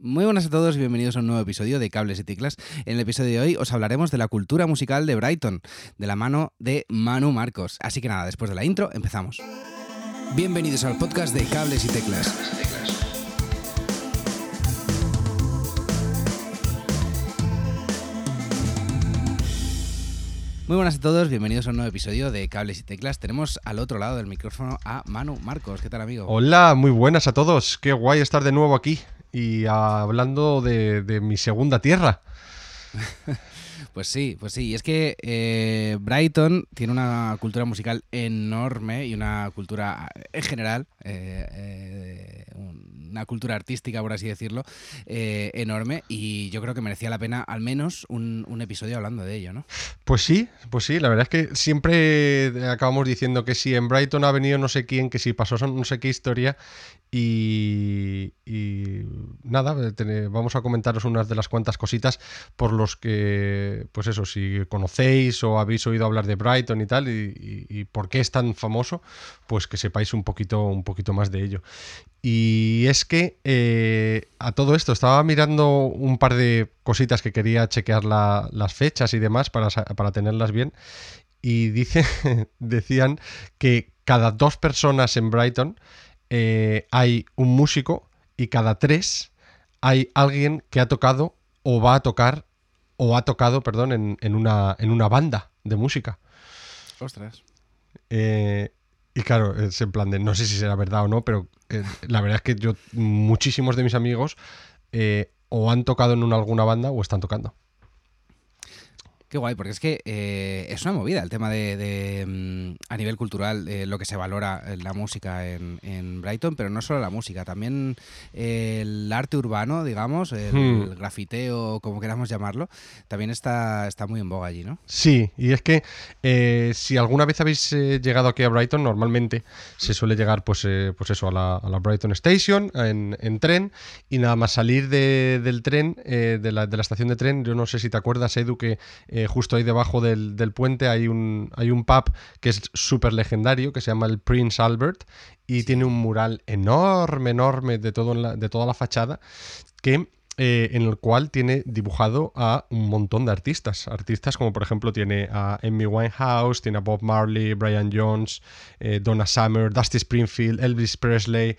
Muy buenas a todos y bienvenidos a un nuevo episodio de Cables y Ticlas. En el episodio de hoy os hablaremos de la cultura musical de Brighton, de la mano de Manu Marcos. Así que nada, después de la intro, empezamos. Bienvenidos al podcast de Cables y Teclas. Muy buenas a todos, bienvenidos a un nuevo episodio de Cables y Teclas. Tenemos al otro lado del micrófono a Manu Marcos. ¿Qué tal, amigo? Hola, muy buenas a todos. Qué guay estar de nuevo aquí y hablando de, mi segunda tierra. Pues sí, pues sí. Y es que eh, Brighton tiene una cultura musical enorme y una cultura en general, eh, eh, una cultura artística, por así decirlo, eh, enorme y yo creo que merecía la pena al menos un, episodio hablando de ello, ¿no? Pues sí, pues sí, la verdad es que siempre acabamos diciendo que si en Brighton ha venido no sé quién, que si pasó no sé qué historia y, nada, vamos a comentaros unas de las cuantas cositas por los que, pues eso, si conocéis o habéis oído hablar de Brighton y tal y, y por qué es tan famoso, pues que sepáis un poquito, un poquito más de ello. Y es que eh, a todo esto estaba mirando un par de cositas que quería chequear las fechas y demás para, tenerlas bien. Y dice, decían que cada dos personas en Brighton eh, hay un músico y cada tres hay alguien que ha tocado o va a tocar o ha tocado, perdón, en, una, en una banda de música. Ostras. Eh, y claro, es en plan de, no sé si será verdad o no, pero eh, la verdad es que yo, muchísimos de mis amigos eh, o han tocado en alguna banda o están tocando. Qué guay, porque es que eh, es una movida el tema de, mm, a nivel cultural, lo que se valora en la música en, Brighton, pero no solo la música, también el arte urbano, digamos, el, hmm. grafiteo, como queramos llamarlo, también está, está muy en boga allí, ¿no? Sí, y es que eh, si alguna vez habéis eh, llegado aquí a Brighton, normalmente se suele llegar, pues, pues eso, a la, Brighton Station en, tren, y nada más salir del tren, de la, de, la, estación de tren, yo no sé si te acuerdas, Edu, que eh, justo ahí debajo del, puente hay un, hay un pub que es súper legendario, que se llama el Prince Albert, y tiene un mural enorme, enorme de, todo de toda la fachada, que eh, en el cual tiene dibujado a un montón de artistas. Artistas como por ejemplo tiene a Amy Winehouse, tiene a Bob Marley, Brian Jones, eh, Donna Summer, Dusty Springfield, Elvis Presley,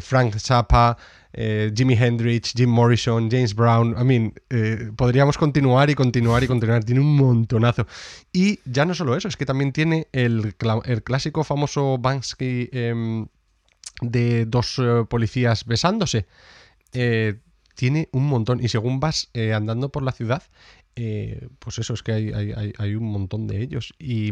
Frank Zappa, eh, Jimi Hendrix, Jim Morrison, James Brown. I mean, eh, podríamos continuar y continuar y continuar. Tiene un montonazo. Y ya no solo eso, es que también tiene el, clásico famoso Banksy em, de dos eh, policías besándose. Tiene un montón. Y según vas andando por la ciudad, pues eso es que hay, hay, un montón de ellos. Y,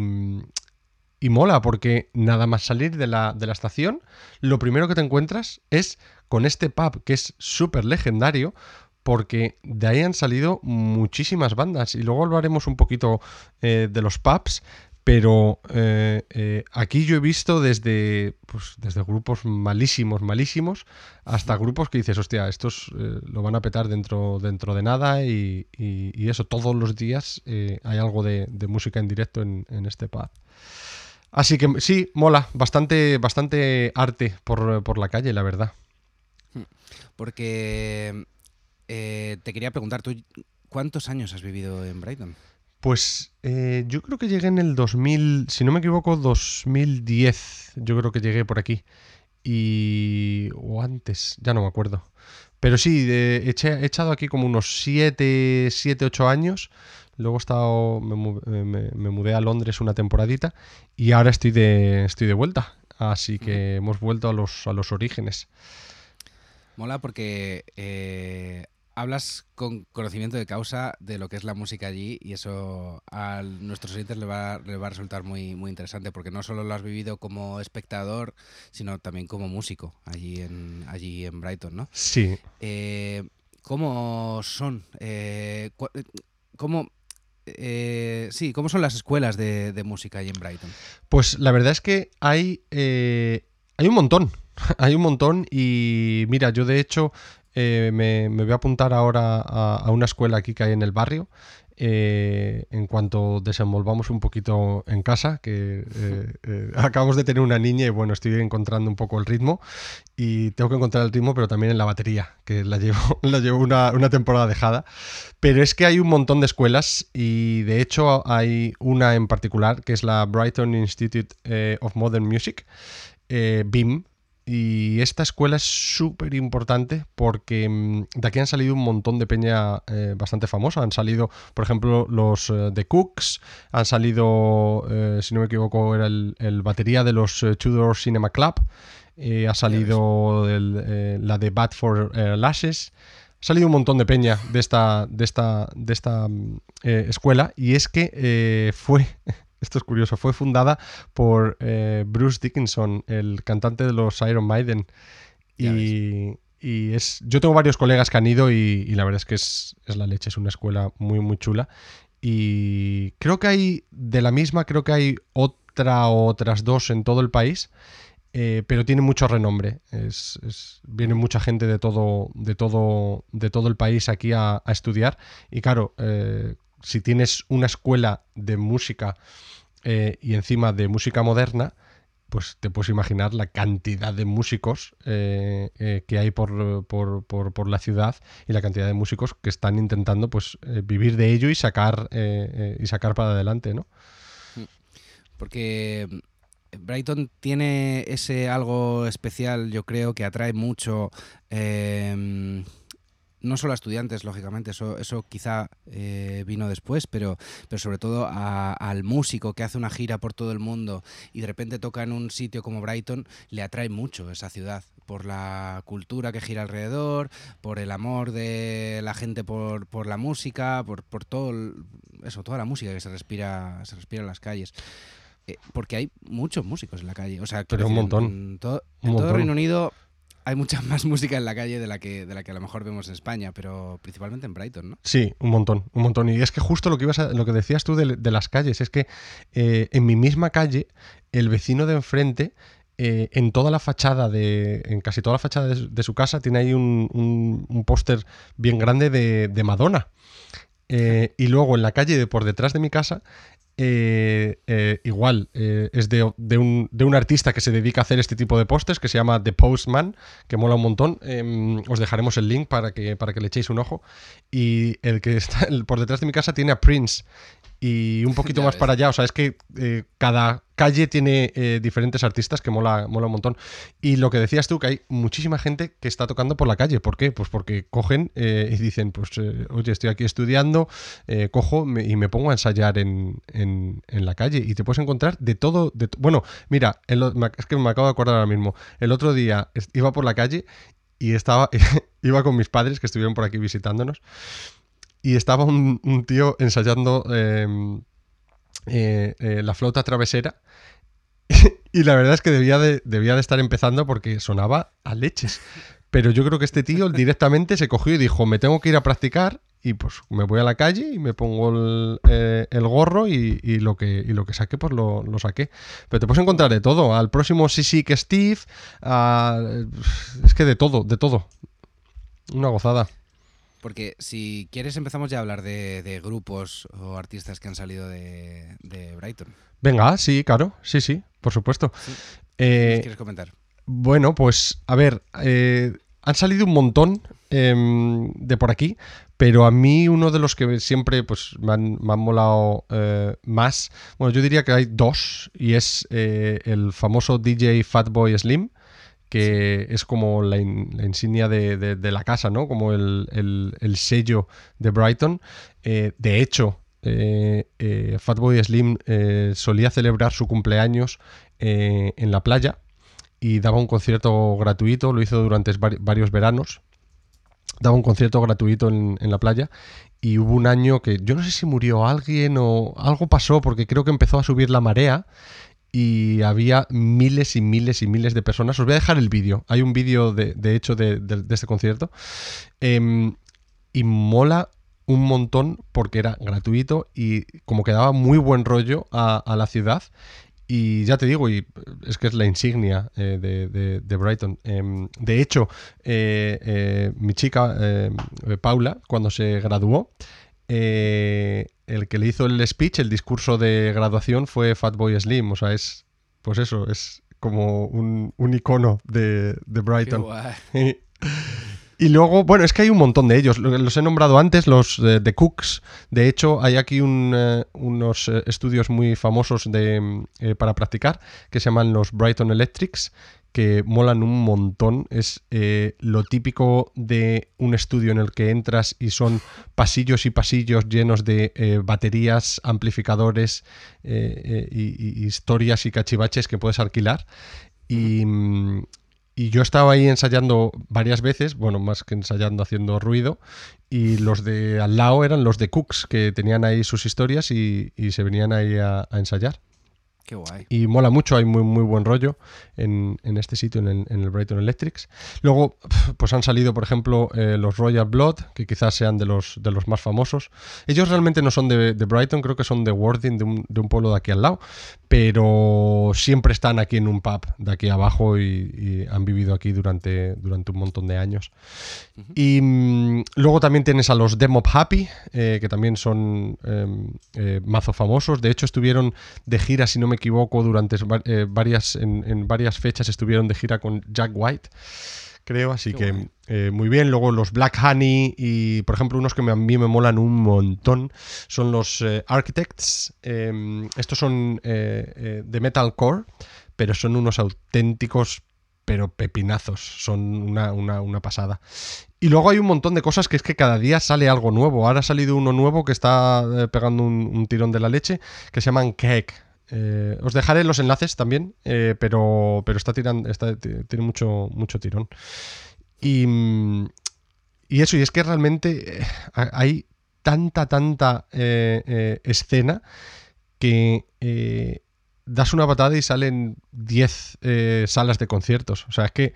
y mola porque nada más salir de la, de la, estación, lo primero que te encuentras es con este pub que es súper legendario porque de ahí han salido muchísimas bandas y luego hablaremos un poquito eh, de los pubs, pero eh, eh, aquí yo he visto desde, pues, desde grupos malísimos, malísimos, hasta grupos que dices, hostia, estos lo van a petar dentro, dentro de nada y, eso, todos los días hay algo de, música en directo en, en este pub. Así que sí, mola, bastante, bastante arte por, la calle, la verdad. Hmm. Porque eh, te quería preguntar, ¿tú cuántos años has vivido en Brighton? Pues eh, yo creo que llegué en el 2000, si no me equivoco, 2010. Yo creo que llegué por aquí. Y. o antes, ya no me acuerdo. Pero sí, he, echado aquí como unos 7, 7, 8 años. Luego he estado, me, me, mudé a Londres una temporadita y ahora estoy de, estoy de vuelta. Así que hemos vuelto a los, a los orígenes. Mola porque eh, hablas con conocimiento de causa de lo que es la música allí y eso a nuestros oyentes le va, va a resultar muy, muy interesante porque no solo lo has vivido como espectador, sino también como músico allí en, allí en Brighton, ¿no? Sí. Eh, ¿Cómo son? Eh, ¿Cómo eh, sí, ¿cómo son las escuelas de, música ahí en Brighton? Pues la verdad es que hay, hay un montón. Hay un montón y mira, yo de hecho eh, me, voy a apuntar ahora a, una escuela aquí que hay en el barrio. Eh, en cuanto desenvolvamos un poquito en casa, que eh, acabamos de tener una niña y bueno, estoy encontrando un poco el ritmo y tengo que encontrar el ritmo, pero también en la batería, que la llevo, la llevo una, una temporada dejada. Pero es que hay un montón de escuelas y de hecho hay una en particular que es la Brighton Institute of Modern Music, BIM, y esta escuela es súper importante porque mm, de aquí han salido un montón de peña eh, bastante famosa. Han salido, por ejemplo, los eh, The Cooks, han salido, eh, si no me equivoco, era el, batería de los Tudor Cinema Club, ha salido la de Bad for Lashes. Ha salido un montón de peña de esta, de esta, de esta mm, escuela y es que fue esto es curioso, fue fundada por eh, Bruce Dickinson, el cantante de los Iron Maiden. Y, es, yo tengo varios colegas que han ido y, la verdad es que es, la leche, es una escuela muy, muy chula. Y creo que hay, de la misma, creo que hay otra o otras dos en todo el país. Eh, pero tiene mucho renombre. viene mucha gente de todo, de todo, de todo el país aquí a, estudiar. Y claro, eh, si tienes una escuela de música eh, y encima de música moderna, pues te puedes imaginar la cantidad de músicos eh, eh, que hay por, por, la ciudad y la cantidad de músicos que están intentando pues vivir de ello y sacar y sacar para adelante, ¿no? Porque Brighton tiene ese algo especial, yo creo, que atrae mucho no solo a estudiantes, lógicamente, eso, eso quizá eh, vino después, pero, pero sobre todo al músico que hace una gira por todo el mundo y de repente toca en un sitio como Brighton, le atrae mucho esa ciudad, por la cultura que gira alrededor, por el amor de la gente por, por la música, por, por todo eso, toda la música que se respira, se respira en las calles eh, porque hay muchos músicos en la calle. O sea, Pero un montón. En, todo, en todo Reino Unido hay mucha más música en la calle de la que de la que a lo mejor vemos en España, pero principalmente en Brighton, ¿no? Sí, un montón, un montón. Y es que justo lo que ibas lo que decías tú de, las calles es que eh, en mi misma calle el vecino de enfrente eh, en toda la fachada de. En casi toda la fachada de, su casa tiene ahí un, póster bien grande de, Madonna. Eh, y luego en la calle de por detrás de mi casa eh, eh, igual, eh, es de, un, artista que se dedica a hacer este tipo de postes, que se llama The Postman, que mola un montón. Em, os dejaremos el link para que, para que le echéis un ojo. Y el que está por detrás de mi casa tiene a Prince y un poquito más para allá. O sea, es que eh, cada calle tiene eh, diferentes artistas que mola, mola un montón. Y lo que decías tú, que hay muchísima gente que está tocando por la calle. ¿Por qué? Pues porque cogen eh, y dicen, pues, oye, estoy aquí estudiando, cojo y me pongo a ensayar en, la calle. Y te puedes encontrar de todo. De bueno, mira, es que me acabo de acordar ahora mismo. El otro día iba por la calle y estaba, iba con mis padres que estuvieron por aquí visitándonos y estaba un, tío ensayando em, eh, eh, la flauta travesera y la verdad es que debía de, debía de estar empezando porque sonaba a leches. Pero yo creo que este tío directamente se cogió y dijo, me tengo que ir a practicar y pues me voy a la calle y me pongo el, eh, gorro y, lo que, lo que saqué pues lo, saqué. Pero te puedes encontrar de todo. Al próximo sí que Steve, es que de todo, de todo. Una gozada. Porque si quieres empezamos ya a hablar de, grupos o artistas que han salido de, Brighton. Venga, sí, claro, sí, sí, por supuesto. ¿Qué eh, quieres comentar? Bueno, pues a ver, eh, han salido un montón em, de por aquí, pero a mí uno de los que siempre pues, me, han, molado eh, más, bueno, yo diría que hay dos, y es el famoso DJ Fatboy Slim, que es como la, insignia de, la casa, ¿no? Como el, sello de Brighton. Eh, de hecho, eh, eh, Fatboy Slim solía celebrar su cumpleaños en la playa y daba un concierto gratuito, lo hizo durante varios veranos. Daba un concierto gratuito en, en la playa y hubo un año que yo no sé si murió alguien o algo pasó porque creo que empezó a subir la marea y había miles y miles y miles de personas. Os voy a dejar el vídeo. Hay un vídeo de, hecho de, este concierto. Em, y mola un montón porque era gratuito y como que daba muy buen rollo a, la ciudad. Y ya te digo, y es que es la insignia eh, de, de- de Brighton. Em, de hecho, eh, eh, mi chica, eh, Paula, cuando se graduó, eh, el que le hizo el speech, el discurso de graduación, fue Fatboy Slim. O sea, es, pues eso, es como un, un icono de, de Qué Brighton. guay. Y luego, bueno, es que hay un montón de ellos. Lo- Los he nombrado antes, los de, de Cooks. De hecho, hay aquí un, eh, unos eh, estudios muy famosos de, mm, eh, para practicar que se llaman los Brighton Electrics, que molan un montón. Es eh, lo típico de un estudio en el que entras y son pasillos y pasillos llenos de eh, baterías, amplificadores eh, y, y historias y cachivaches que puedes alquilar. Y, y yo estaba ahí ensayando varias veces, bueno, más que ensayando haciendo ruido, y los de al lado eran los de Cooks, que tenían ahí sus historias y, y se venían ahí a, a ensayar. Qué guay. Y mola mucho, hay muy, muy buen rollo en, en este sitio, en el, en el Brighton Electrics. Luego, pues han salido, por ejemplo, eh, los Royal Blood, que quizás sean de los, de los más famosos. Ellos realmente no son de, de Brighton, creo que son de Worthing, de un, de un pueblo de aquí al lado, pero siempre están aquí en un pub de aquí abajo y, y han vivido aquí durante, durante un montón de años. Y mm, luego también tienes a los Demop Happy, eh, que también son em, eh, mazo famosos. De hecho, estuvieron de gira, si no me equivoco, durante eh, varias, en, en varias fechas estuvieron de gira con Jack White. Creo, así Qué que eh, muy bien. Luego los Black Honey y, por ejemplo, unos que me- a mí me molan un montón son los eh, Architects. Em, estos son de metalcore, pero son unos auténticos, pero pepinazos. Son una, una- una pasada. Y luego hay un montón de cosas que es que cada día sale algo nuevo. Ahora ha salido uno nuevo que está pegando un, un tirón de la leche, que se llaman Cake. Eh, os dejaré los enlaces también, eh, pero, pero está tirando, tiene mucho, mucho tirón. Y, y eso, y es que realmente eh, ha- hay tanta, tanta escena que das una patada y salen 10 eh, salas de conciertos. O sea, es que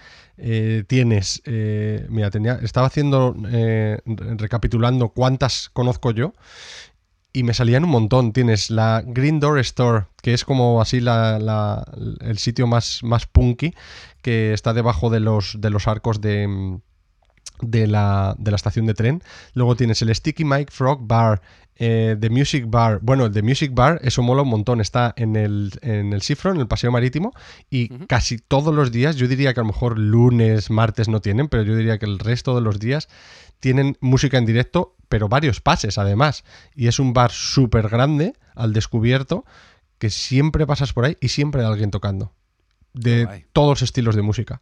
tienes, mira, tenía, estaba haciendo, re- recapitulando cuántas conozco yo y me salían un montón. Tienes la Green Door Store, que es como así la- la- el sitio más, más punky, que está debajo de los, de los arcos de, mm, de, la, de la estación de tren. Luego tienes el Sticky Mike Frog Bar, eh, The Music Bar. Bueno, el The Music Bar, eso mola un montón. Está en el, en el Seafront, en el Paseo Marítimo, y casi todos los días, yo diría que a lo mejor lunes, martes no tienen, pero yo diría que el resto de los días tienen música en directo, pero varios pases además. Y es un bar súper grande, al descubierto, que siempre pasas por ahí y siempre hay alguien tocando. De guay. todos los estilos de música.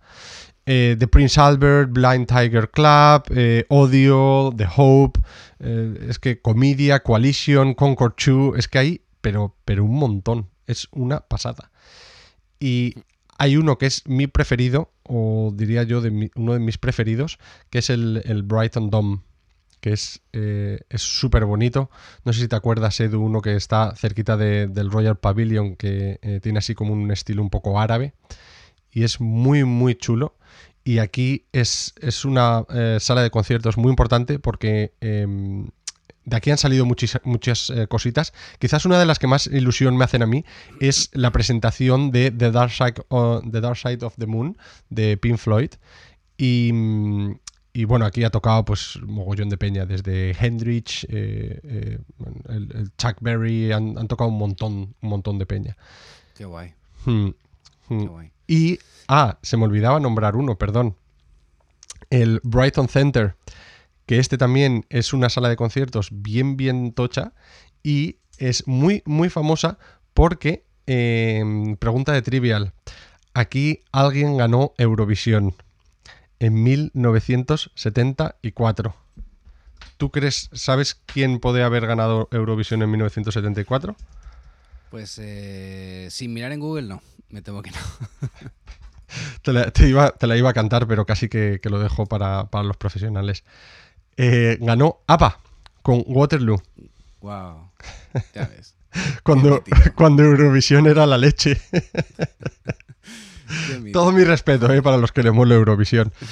Eh, The Prince Albert, Blind Tiger Club, eh, Audio, The Hope, eh, es que Comedia, Coalition, Concord 2, es que hay, pero, pero un montón. Es una pasada. Y hay uno que es mi preferido, o diría yo de mi- uno de mis preferidos, que es el, el Brighton Dome, que es eh, súper bonito. No sé si te acuerdas, Edu, uno que está cerquita de- del Royal Pavilion, que eh, tiene así como un estilo un poco árabe, y es muy, muy chulo. Y aquí es, es una eh, sala de conciertos muy importante porque em, de aquí han salido muchas eh, cositas. Quizás una de las que más ilusión me hacen a mí es la presentación de The Dark Side, The Dark Side of the Moon de Pink Floyd. Y, mm, y bueno, aquí ha tocado pues mogollón de peña, desde Hendrix, eh, eh, el, el Chuck Berry, han, han tocado un montón, un montón de peña. Qué guay. Hmm, hmm. Qué guay. Y, ah, se me olvidaba nombrar uno, perdón. El Brighton Center, que este también es una sala de conciertos bien, bien tocha y es muy, muy famosa porque, eh, pregunta de trivial, aquí alguien ganó Eurovisión en 1974. ¿Tú crees, sabes quién puede haber ganado Eurovisión en 1974? Pues eh, sin mirar en Google, no. Me temo que no. Te la, te iba, te la iba a cantar, pero casi que, que lo dejo para, para los profesionales. Eh, ganó APA con Waterloo, Wow. Ya ves. cuando, cuando Eurovisión era la leche. Todo mi respeto eh, para los que le mola Eurovisión.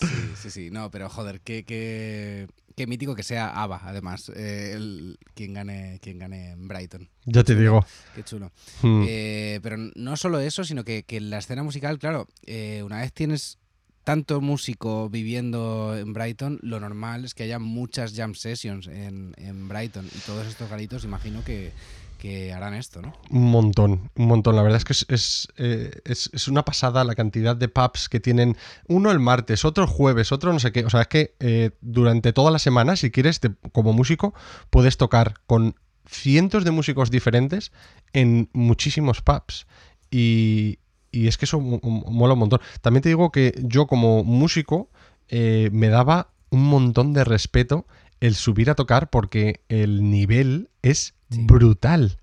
Sí, sí, sí. No, pero joder, qué, qué, Qué mítico que sea ABBA, además, eh, el, quien, gane, quien gane en Brighton. Ya te digo. Qué chulo. Hmm. Eh, pero no solo eso, sino que, que en la escena musical, claro, eh, una vez tienes tanto músico viviendo en Brighton, lo normal es que haya muchas jam sessions en, en Brighton. Y todos estos garitos, imagino que, que harán esto, ¿no? Un montón, un montón. La verdad es que es, eh, es- es una pasada la cantidad de pubs que tienen. Uno el martes, otro el jueves, otro no sé qué. O sea, es que eh, durante toda la semana, si quieres, como músico, puedes tocar con cientos de músicos diferentes en muchísimos pubs. Y, y es que eso mo- mo- mola un montón. También te digo que yo como músico eh, me daba un montón de respeto el subir a tocar porque el nivel es Sí. brutal.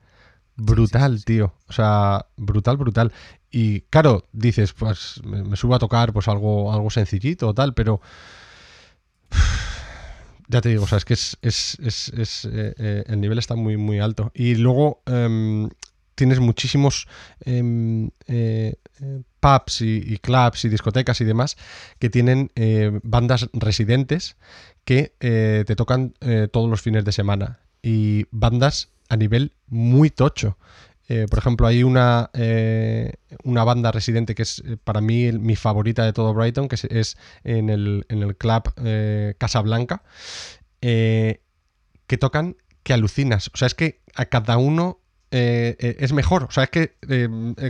Brutal, sí, sí. tío. O sea, brutal, brutal. Y claro, dices, pues me, me subo a tocar pues algo, algo sencillito o tal, pero ya te digo, o sea, es que es, es- es- es, eh, eh, el nivel está muy, muy alto. Y luego em, tienes muchísimos em, eh, pubs y, y clubs y discotecas y demás que tienen bandas residentes que te tocan todos los fines de semana. Y bandas a nivel muy tocho. Eh, por ejemplo, hay una, eh, una banda residente que es eh, para mí mi favorita de todo Brighton, que es, en, el, en el club eh, Casablanca, eh, que tocan que alucinas. O sea, es que a cada uno es mejor. O sea, es que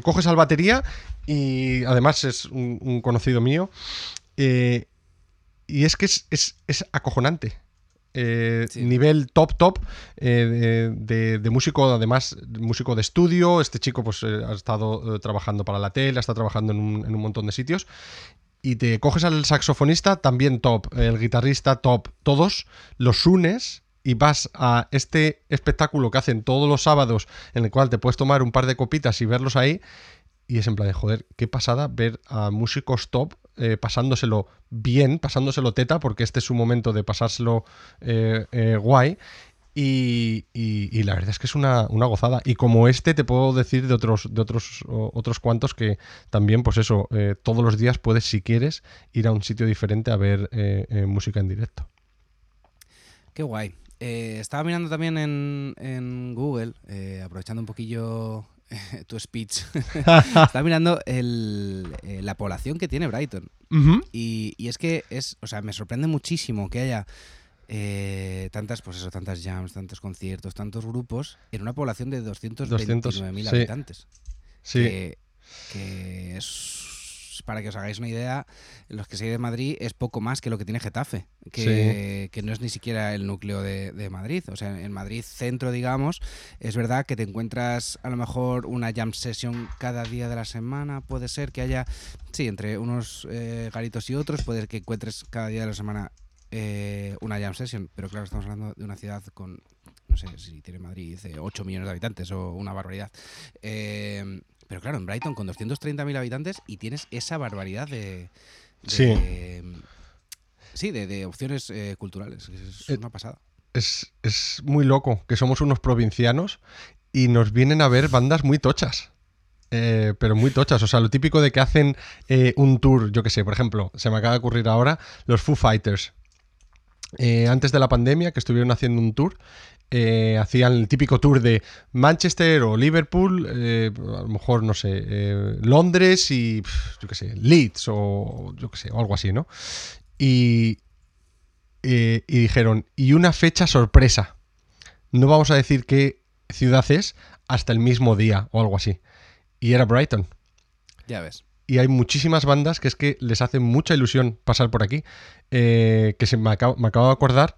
coges al batería y además es un, un conocido mío. y es que es, es- es acojonante. Eh, Sí. Nivel top, top eh, de, músico, además, músico de estudio. Este chico pues eh, ha estado trabajando para la tele, estado trabajando en un, en un montón de sitios. Y te coges al saxofonista, también top. El guitarrista, top. Todos los unes y vas a este espectáculo que hacen todos los sábados, en el cual te puedes tomar un par de copitas y verlos ahí. Y es en plan de, joder, qué pasada ver a músicos top eh, pasándoselo bien, pasándoselo teta, porque este es su momento de pasárselo eh, eh, guay. Y, la verdad es que es una, una gozada. Y como este, te puedo decir de otros, de otros, otros cuantos que también, pues eso, todos los días puedes, si quieres, ir a un sitio diferente a ver música en directo. Qué guay. Estaba mirando también en, Google, aprovechando un poquillo tu speech. estaba mirando el- eh, la población que tiene Brighton. Y, y es que es, o sea, me sorprende muchísimo que haya eh, tantas, pues eso, tantas jams, tantos conciertos, tantos grupos en una población de 229.000 sí. habitantes. Sí, Que, que es, para que os hagáis una idea, los que sois de Madrid es poco más que lo que tiene Getafe, que, que no es ni siquiera el núcleo de, de Madrid. O sea, en Madrid centro, digamos, es verdad que te encuentras a lo mejor una jam session cada día de la semana, puede ser que haya, sí, entre unos eh, garitos y otros, puede que encuentres cada día de la semana eh, una jam session, pero claro, estamos hablando de una ciudad con, no sé si tiene Madrid eh, 8 millones de habitantes o una barbaridad. Eh, pero claro, en Brighton con 230.000 habitantes y tienes esa barbaridad de... de- sí, de, de opciones eh, culturales. Es Eh, una pasada. es, es muy loco que somos unos provincianos y nos vienen a ver bandas muy tochas. Eh, pero muy tochas, o sea, lo típico de que hacen eh, un tour, yo que sé, por ejemplo, se me acaba de ocurrir ahora, los Foo Fighters. Antes de la pandemia, que estuvieron haciendo un tour, eh, hacían el típico tour de Manchester o Liverpool, eh, a lo mejor, no sé, eh, Londres y, yo qué sé, Leeds o yo qué sé, o algo así, ¿no? Y, y dijeron, y una fecha sorpresa. No vamos a decir qué ciudad es hasta el mismo día o algo así. Y era Brighton. Ya ves. Y hay muchísimas bandas que es que les hace mucha ilusión pasar por aquí. Eh, que se me, acabo, me acabo de acordar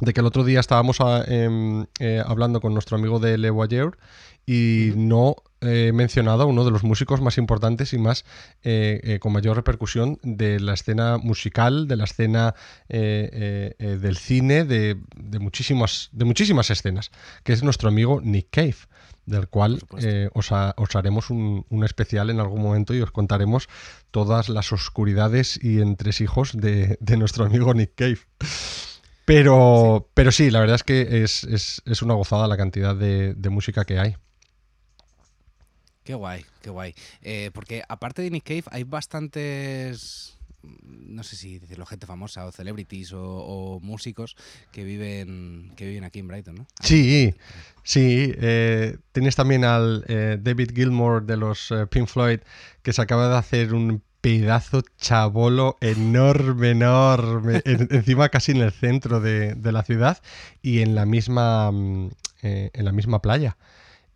de que el otro día estábamos a- em, eh, hablando con nuestro amigo de Le Voyeur y no he mencionado a uno de los músicos más importantes y más eh, eh, con mayor repercusión de la escena musical, de la escena del cine, de, de muchísimas, de muchísimas escenas, que es nuestro amigo Nick Cave, del cual eh, os, ha- os haremos un, un especial en algún momento y os contaremos todas las oscuridades y entresijos de, de nuestro amigo Nick Cave. Pero, pero sí, la verdad es que es, es- es una gozada la cantidad de, de música que hay. Qué guay, qué guay. Eh, porque aparte de Nick Cave hay bastantes no sé si decirlo, gente famosa o celebrities o, músicos que viven, que viven aquí en Brighton, ¿no? Sí, sí. Eh, tienes también al eh, David Gilmour de los eh, Pink Floyd que se acaba de hacer un pedazo chabolo enorme, enorme, encima casi en el centro de, la ciudad y en la misma, mm, en la misma playa.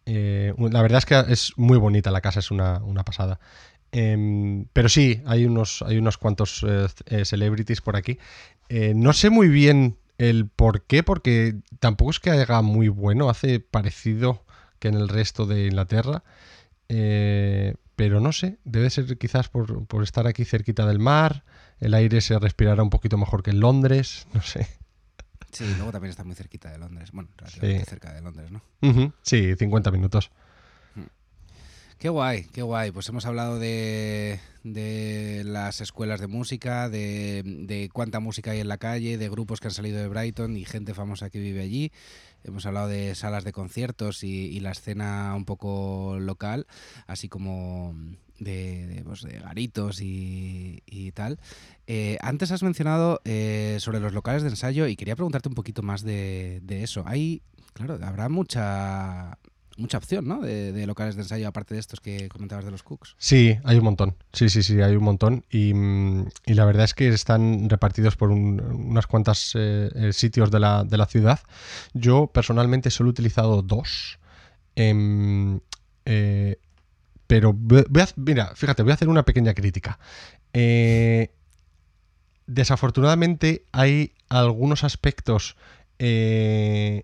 la verdad es que es muy bonita la casa, es una, una pasada. Em, pero sí, hay unos, hay unos cuantos eh, eh, celebrities por aquí. Eh, no sé muy bien el por qué, porque tampoco es que haga muy bueno, hace parecido que en el resto de Inglaterra. Pero no sé, debe ser quizás por, estar aquí cerquita del mar, el aire se respirará un poquito mejor que en Londres, no sé. Sí, luego también está muy cerquita de Londres. Bueno, relativamente cerca de Londres, ¿no? Sí, 50 minutos. Qué guay, qué guay. Pues hemos hablado de, las escuelas de música, de, cuánta música hay en la calle, de grupos que han salido de Brighton y gente famosa que vive allí. Hemos hablado de salas de conciertos y, la escena un poco local, así como de, pues, garitos y, tal. Eh, antes has mencionado eh, sobre los locales de ensayo y quería preguntarte un poquito más de, de eso. Hay, claro, habrá mucha mucha opción, ¿no? De, locales de ensayo, aparte de estos que comentabas de los cooks. Sí, hay un montón. Sí, sí, sí, hay un montón. Y, mm, la verdad es que están repartidos por unas cuantas eh, eh, sitios de la, ciudad. Yo personalmente solo he utilizado dos. Em, eh, pero mira, fíjate, voy a hacer una pequeña crítica. desafortunadamente hay algunos aspectos em,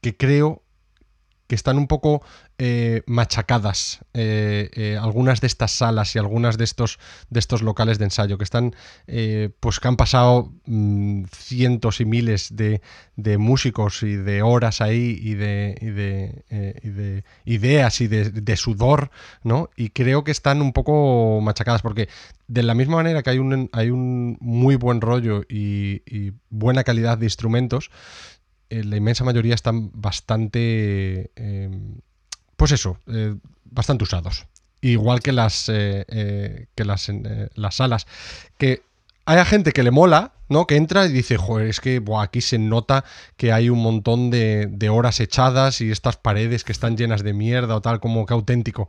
que creo que están un poco eh, machacadas eh, eh, algunas de estas salas y algunas de estos, de estos locales de ensayo, que están, pues que han pasado mm, cientos y miles de, músicos y de horas ahí y de, de, ideas y de, sudor, ¿no? Y creo que están un poco machacadas, porque de la misma manera que hay un, hay un muy buen rollo y, y buena calidad de instrumentos, la inmensa mayoría están bastante, eh, pues eso, eh, bastante usados. Igual que las, que las, las salas. Que hay gente que le mola, ¿no? Que entra y dice, joder, es que aquí se nota que hay un montón de, horas echadas y estas paredes que están llenas de mierda o tal, como que auténtico.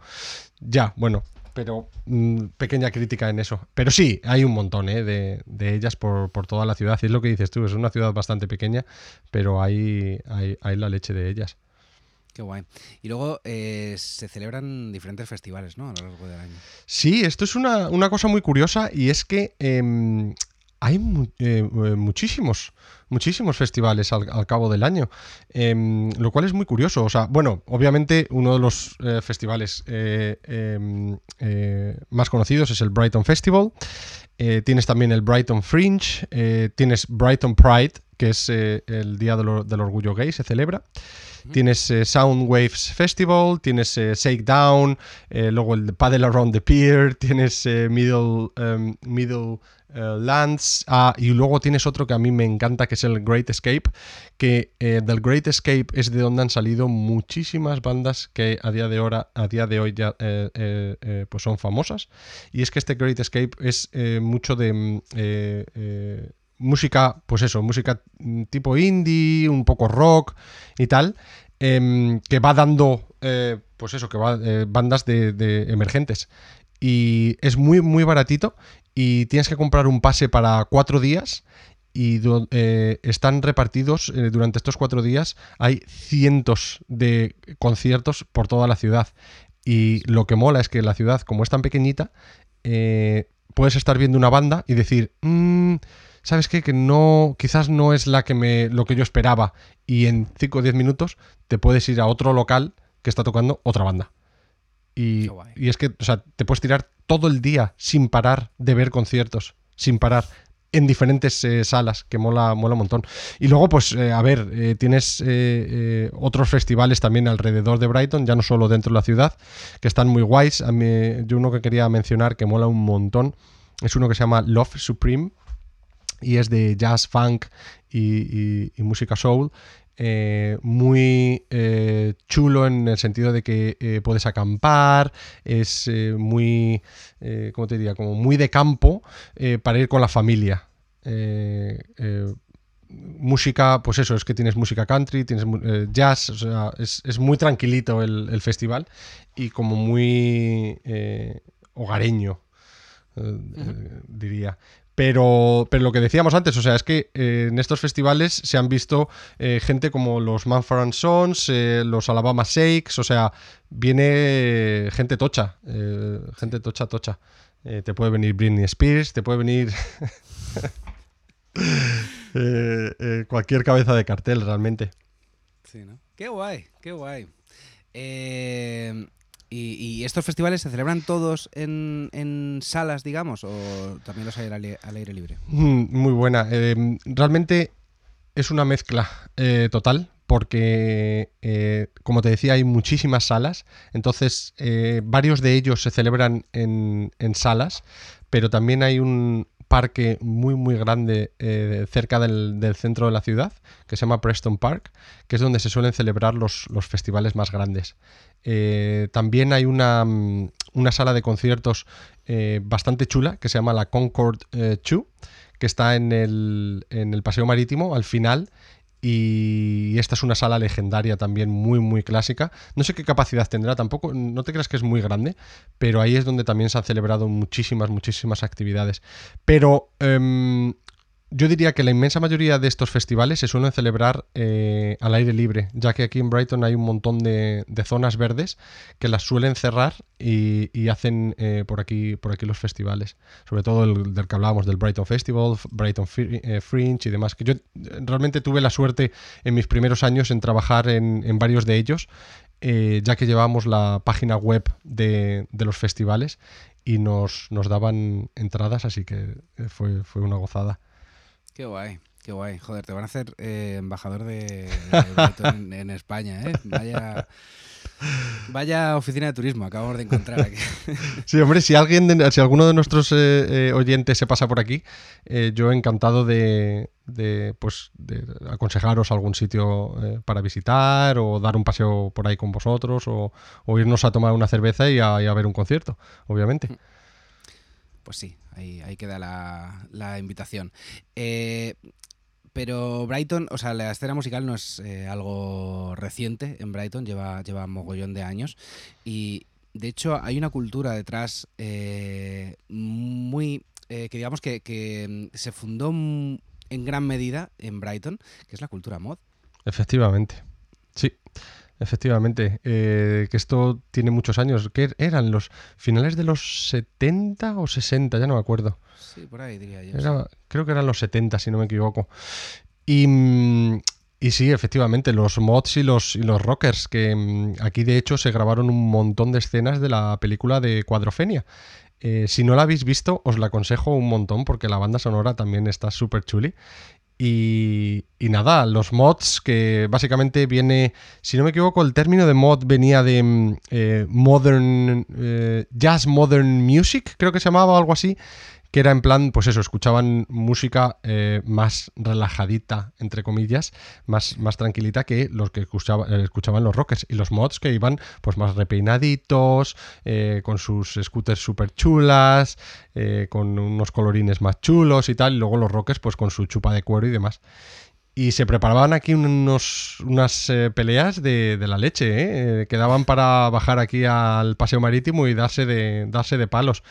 Ya, bueno, pero mm, pequeña crítica en eso. Pero sí, hay un montón ¿eh? de, ellas por, toda la ciudad. Y es lo que dices tú, es una ciudad bastante pequeña, pero hay, hay, la leche de ellas. Qué guay. Y luego eh, se celebran diferentes festivales, ¿no? A lo largo del año. Sí, esto es una, cosa muy curiosa y es que em, hay eh, muchísimos muchísimos festivales al, cabo del año, em, lo cual es muy curioso. O sea, bueno, obviamente uno de los eh, festivales eh, em, eh, más conocidos es el Brighton Festival. tienes también el Brighton Fringe, tienes Brighton Pride, que es el Día del Orgullo Gay, se celebra. Tienes Sound Waves Festival, tienes Shakedown, luego el Paddle Around the Pier, tienes Middle, em, Middle eh, Lands, ah, y luego tienes otro que a mí me encanta, que es el Great Escape, que eh, del Great Escape es de donde han salido muchísimas bandas que a día de, a día de hoy ya eh, pues son famosas. Y es que este Great Escape es mucho de mm, música, pues eso, música tipo indie, un poco rock y tal, em, que va dando, pues eso, que va bandas de, emergentes. Y es muy, muy baratito y tienes que comprar un pase para cuatro días y eh, están repartidos eh, durante estos cuatro días. Hay cientos de conciertos por toda la ciudad. Y lo que mola es que la ciudad, como es tan pequeñita, eh, puedes estar viendo una banda y decir, mm, ¿sabes qué? Que no, quizás no es la que me, lo que yo esperaba. Y en 5 o 10 minutos te puedes ir a otro local que está tocando otra banda. Y, y, es que, o sea, te puedes tirar todo el día sin parar de ver conciertos, sin parar en diferentes eh, salas, que mola, mola un montón. Y luego, pues, eh, a ver, eh, tienes otros festivales también alrededor de Brighton, ya no solo dentro de la ciudad, que están muy guays. A mí, yo uno que quería mencionar que mola un montón es uno que se llama Love Supreme y es de jazz, funk y, música soul. Eh, muy eh, chulo en el sentido de que eh, puedes acampar, es muy, ¿cómo te diría? Como muy de campo para ir con la familia. música, pues eso, es que tienes música country, tienes jazz, o sea, es, muy tranquilito el, festival y como muy hogareño, diría. Pero, pero lo que decíamos antes, o sea, es que eh, en estos festivales se han visto eh, gente como los Manfred Sons, eh, los Alabama Shakes, o sea, viene gente tocha, gente tocha, tocha. te puede venir Britney Spears, te puede venir cualquier cabeza de cartel realmente. Sí, ¿no? Qué guay, qué guay. Eh, ¿Y, estos festivales se celebran todos en, salas, digamos, o también los hay al, aire libre? Mm, muy buena. Eh, realmente es una mezcla eh, total, porque, eh, como te decía, hay muchísimas salas, entonces varios de ellos se celebran en, salas, pero también hay un parque muy muy grande cerca del, centro de la ciudad que se llama Preston Park, que es donde se suelen celebrar los, festivales más grandes. Eh, también hay una, mm, una, sala de conciertos eh, bastante chula que se llama la Concord 2, eh, que está en el, en el Paseo Marítimo al final. Y esta es una sala legendaria también muy muy clásica. No sé qué capacidad tendrá tampoco, no te creas que es muy grande, pero ahí es donde también se han celebrado muchísimas, muchísimas actividades. Pero em, yo diría que la inmensa mayoría de estos festivales se suelen celebrar eh, al aire libre, ya que aquí en Brighton hay un montón de, zonas verdes que las suelen cerrar y, hacen eh, por, aquí, por aquí los festivales. Sobre todo el del que hablábamos, del Brighton Festival, Brighton eh, Fringe y demás. Que yo realmente tuve la suerte en mis primeros años en trabajar en, varios de ellos, ya que llevábamos la página web de, los festivales y nos, nos daban entradas, así que fue, fue una gozada. Qué guay, qué guay. Joder, te van a hacer eh, embajador de, en, España, ¿eh? Vaya. Vaya oficina de turismo, acabamos de encontrar aquí. Sí, hombre, si alguien, si alguno de nuestros eh, eh, oyentes se pasa por aquí, yo encantado de, pues, de aconsejaros algún sitio para visitar o dar un paseo por ahí con vosotros o, irnos a tomar una cerveza y a, ver un concierto, obviamente. Pues sí, Ahí, queda la, invitación. Eh, pero Brighton, o sea, la escena musical no es eh, algo reciente en Brighton, lleva, lleva mogollón de años. Y de hecho hay una cultura detrás eh, muy, que digamos que, que se fundó en gran medida en Brighton, que es la cultura mod. Efectivamente, sí. Efectivamente, eh, que esto tiene muchos años. ¿Qué eran los finales de los 70 o 60? Ya no me acuerdo. Sí, por ahí diría yo. creo que eran los 70, si no me equivoco. Y, mm, y sí, efectivamente, los mods y los, y los rockers, que mm, aquí de hecho se grabaron un montón de escenas de la película de Cuadrofenia. Eh, si no la habéis visto, os la aconsejo un montón porque la banda sonora también está súper chuli. Y, nada, los mods que básicamente viene, si no me equivoco, el término de mod venía de mm, eh, Modern, eh, Jazz Modern Music, creo que se llamaba algo así, que era en plan, pues eso, escuchaban música eh, más relajadita, entre comillas, más, más tranquilita que los que eh, escuchaban los rockers. Y los mods que iban pues más repeinaditos, eh, con sus scooters súper chulas, con unos colorines más chulos y tal. Y luego los rockers pues con su chupa de cuero y demás. Y se preparaban aquí unos, unas peleas de, la leche, ¿eh? quedaban para bajar aquí al paseo marítimo y darse de, darse de palos.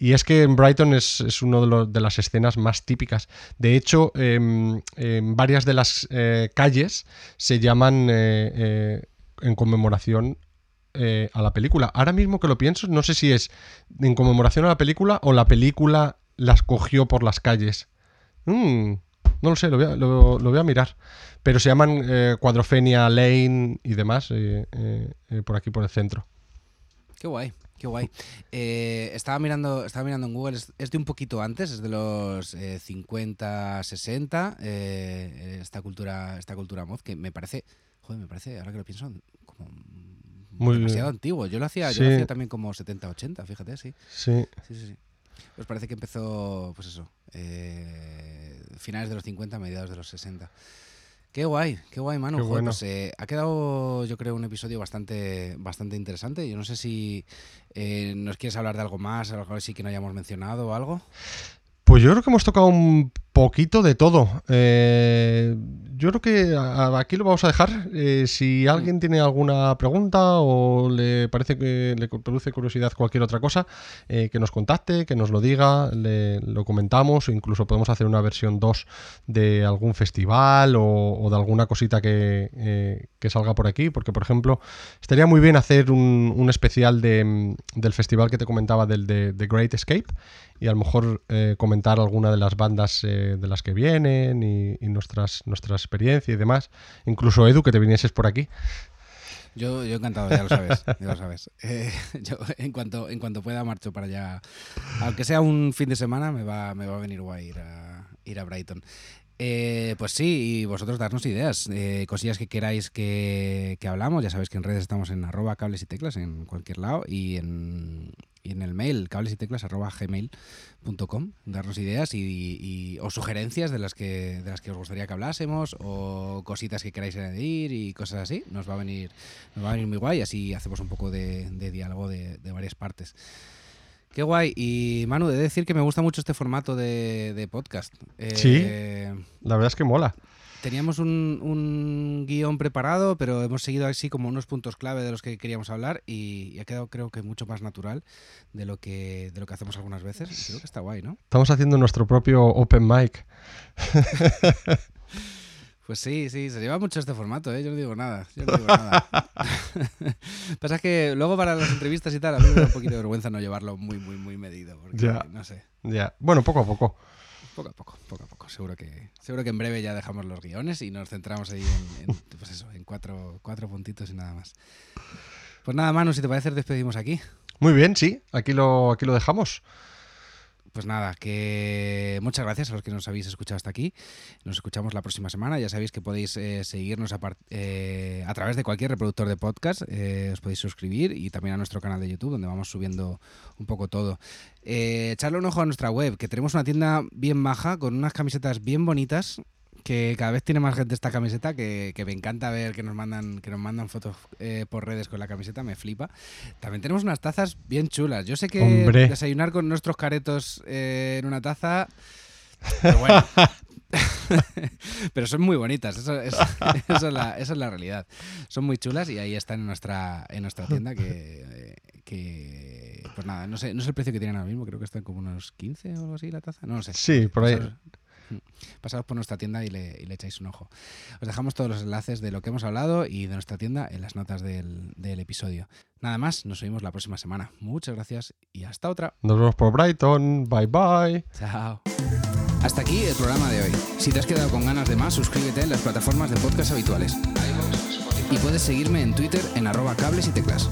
Y es que en Brighton es, es una de, las escenas más típicas. De hecho, em, en varias de las eh, calles se llaman eh, eh, en conmemoración a la película. Ahora mismo que lo pienso, no sé si es en conmemoración a la película o la película las cogió por las calles. Mm, no lo sé, lo voy, a, lo, voy a mirar. Pero se llaman Cuadrofenia Lane y demás por aquí, por el centro. Qué guay. Qué guay. Eh, estaba, mirando, estaba mirando en Google, es, de un poquito antes, es de los 50, eh, 60, eh, esta cultura esta cultura mod, que me parece, joder, me parece, ahora que lo pienso, como Muy demasiado antiguo. Yo lo hacía, yo lo hacía también como 70, 80, fíjate, sí. Sí. Sí, sí, sí. Pues parece que empezó, pues eso, finales de los 50, mediados de los 60. Qué guay, qué guay, Manu. Qué Joder, bueno. pues, eh, ha quedado, yo creo, un episodio bastante, bastante interesante. Yo no sé si eh, nos quieres hablar de algo más, algo así que no hayamos mencionado o algo. Pues yo creo que hemos tocado un poquito de todo. Eh, yo creo que aquí lo vamos a dejar. Eh, si alguien tiene alguna pregunta o le parece que le produce curiosidad cualquier otra cosa, eh, que nos contacte, que nos lo diga, le- lo comentamos o incluso podemos hacer una versión 2 de algún festival o, de alguna cosita que, que salga por aquí. Porque, por ejemplo, estaría muy bien hacer un, un especial de, mm, del festival que te comentaba del de, Great Escape y a lo mejor comentar alguna de las bandas de las que vienen y, y nuestras, nuestra experiencia y demás. Incluso Edu, que te vinieses por aquí. Yo, yo encantado, ya lo sabes, ya lo sabes. Eh, yo en cuanto, en cuanto pueda marcho para allá, aunque sea un fin de semana, me va, me va a venir guay ir a, ir a Brighton. Eh, pues sí, y vosotros darnos ideas, eh, cosillas que queráis que, que hablamos. Ya sabéis que en redes estamos en arroba cables y teclas en cualquier lado y en, y en el mail cables y teclas arroba gmail.com. Darnos ideas y, y- o sugerencias de las, que, de las que os gustaría que hablásemos o cositas que queráis añadir y cosas así. Nos va a venir, nos va a venir muy guay. Así hacemos un poco de, de diálogo de, de varias partes. Qué guay. Y Manu, de decir que me gusta mucho este formato de, de podcast. Eh, La verdad es que mola. Teníamos un, un guion preparado, pero hemos seguido así como unos puntos clave de los que queríamos hablar y, y ha quedado creo que mucho más natural de lo que, de lo que hacemos algunas veces. Creo que está guay, ¿no? Estamos haciendo nuestro propio open mic. Pues sí, sí, se lleva mucho este formato, ¿eh? Yo no digo nada, yo no digo nada. Pasa que luego para las entrevistas y tal, a mí me da un poquito de vergüenza no llevarlo muy, muy, muy medido, porque Ya. no sé. Ya. Bueno, poco a poco. Poco a poco, poco a poco. Seguro que, seguro que en breve ya dejamos los guiones y nos centramos ahí en, en, pues eso, en cuatro, cuatro puntitos y nada más. Pues nada, Manu, si te parece, despedimos aquí. Muy bien, sí. Aquí lo, aquí lo dejamos. Pues nada, que muchas gracias a los que nos habéis escuchado hasta aquí. Nos escuchamos la próxima semana. Ya sabéis que podéis eh, seguirnos a, eh, a través de cualquier reproductor de podcast. Eh, os podéis suscribir y también a nuestro canal de YouTube, donde vamos subiendo un poco todo. Eh, echarle un ojo a nuestra web, que tenemos una tienda bien maja, con unas camisetas bien bonitas. Que cada vez tiene más gente esta camiseta, que, que me encanta ver que nos mandan, que nos mandan fotos eh, por redes con la camiseta, me flipa. También tenemos unas tazas bien chulas. Yo sé que Hombre. desayunar con nuestros caretos eh, en una taza. Pero bueno. pero son muy bonitas, eso, es- eso es la, eso es la realidad. Son muy chulas y ahí están en nuestra, en nuestra tienda que, eh, que pues nada, no sé, no sé el precio que tienen ahora mismo, creo que están como unos 15 o algo así la taza, no lo sé. Sí, por ahí. Pasaos- por nuestra tienda y le, y le echáis un ojo. Os dejamos todos los enlaces de lo que hemos hablado y de nuestra tienda en las notas del, del episodio. Nada más, nos oímos la próxima semana. Muchas gracias y hasta otra. Nos vemos por Brighton. Bye bye. Chao. Hasta aquí el programa de hoy. Si te has quedado con ganas de más, suscríbete en las plataformas de podcast habituales. Y puedes seguirme en Twitter en arroba cables y teclas.